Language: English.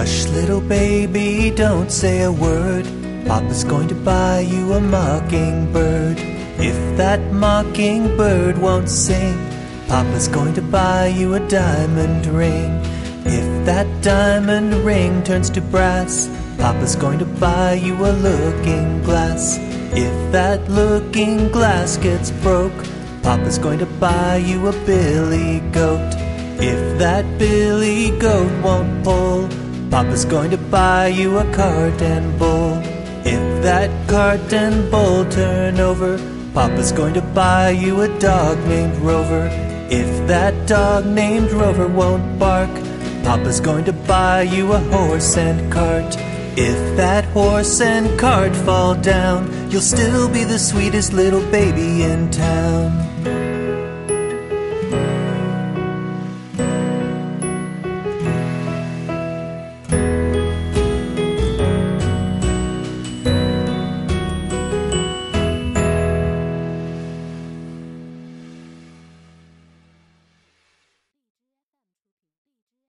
little baby, don't say a word. Papa's going to buy you a mockingbird. If that mockingbird won't sing, Papa's going to buy you a diamond ring. If that diamond ring turns to brass, Papa's going to buy you a looking glass. If that looking glass gets broke, Papa's going to buy you a billy goat. If that billy goat won't pull, Papa's going to buy you a cart and bull. If that cart and bull turn over, Papa's going to buy you a dog named Rover. If that dog named Rover won't bark, Papa's going to buy you a horse and cart. If that horse and cart fall down, you'll still be the sweetest little baby in town.